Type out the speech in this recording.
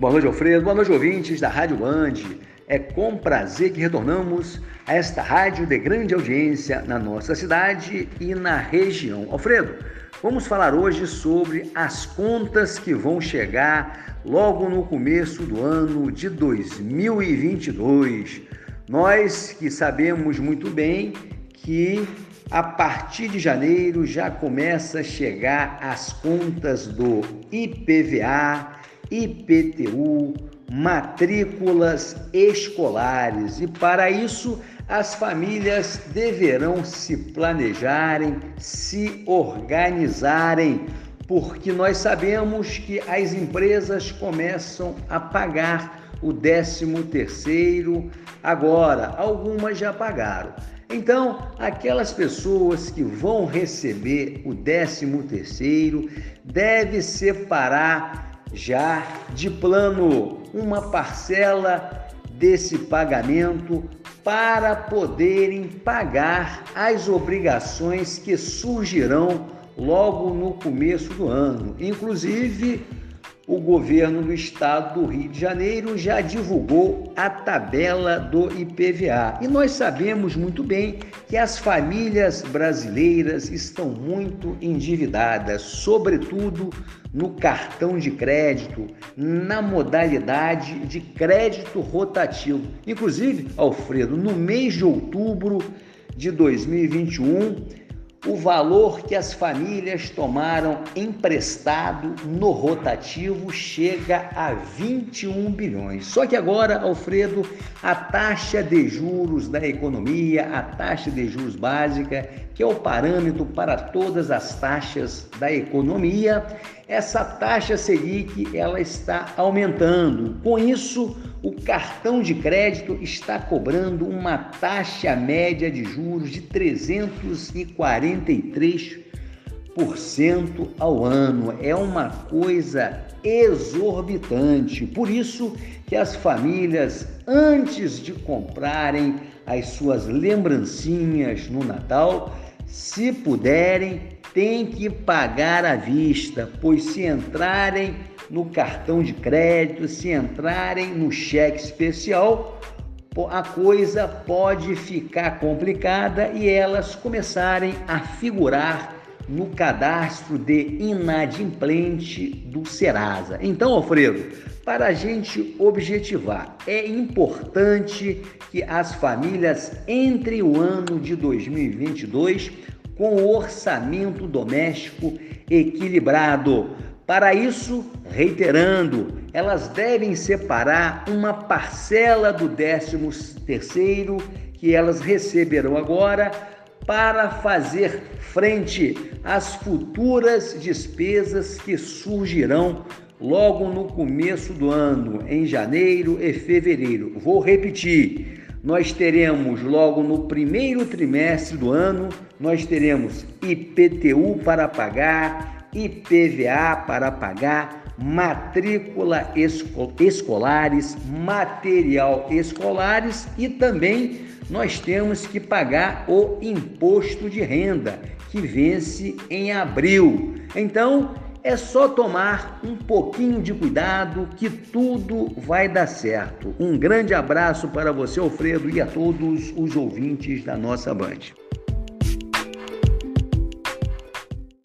Boa noite, Alfredo. Boa noite, ouvintes da Rádio Band. É com prazer que retornamos a esta rádio de grande audiência na nossa cidade e na região. Alfredo, vamos falar hoje sobre as contas que vão chegar logo no começo do ano de 2022. Nós que sabemos muito bem que a partir de janeiro já começa a chegar as contas do IPVA, IPTU, matrículas escolares e para isso as famílias deverão se planejarem, se organizarem, porque nós sabemos que as empresas começam a pagar o 13 terceiro agora, algumas já pagaram. Então, aquelas pessoas que vão receber o 13 terceiro deve separar já de plano uma parcela desse pagamento para poderem pagar as obrigações que surgirão logo no começo do ano. Inclusive, o governo do estado do Rio de Janeiro já divulgou a tabela do IPVA. E nós sabemos muito bem que as famílias brasileiras estão muito endividadas, sobretudo no cartão de crédito, na modalidade de crédito rotativo. Inclusive, Alfredo, no mês de outubro de 2021, o valor que as famílias tomaram emprestado no rotativo chega a 21 bilhões. Só que agora, Alfredo, a taxa de juros da economia, a taxa de juros básica, que é o parâmetro para todas as taxas da economia, essa taxa Selic ela está aumentando. Com isso, o cartão de crédito está cobrando uma taxa média de juros de 343% ao ano. É uma coisa exorbitante. Por isso que as famílias, antes de comprarem as suas lembrancinhas no Natal, se puderem, têm que pagar à vista, pois se entrarem no cartão de crédito, se entrarem no cheque especial, a coisa pode ficar complicada e elas começarem a figurar no cadastro de inadimplente do Serasa. Então, Alfredo, para a gente objetivar, é importante que as famílias entrem o ano de 2022 com o orçamento doméstico equilibrado. Para isso, reiterando, elas devem separar uma parcela do 13 terceiro que elas receberão agora para fazer frente às futuras despesas que surgirão logo no começo do ano, em janeiro e fevereiro. Vou repetir: nós teremos logo no primeiro trimestre do ano, nós teremos IPTU para pagar, IPVA para pagar, matrícula esco escolares, material escolares e também nós temos que pagar o imposto de renda que vence em abril. Então, é só tomar um pouquinho de cuidado que tudo vai dar certo. Um grande abraço para você, Alfredo, e a todos os ouvintes da nossa Band.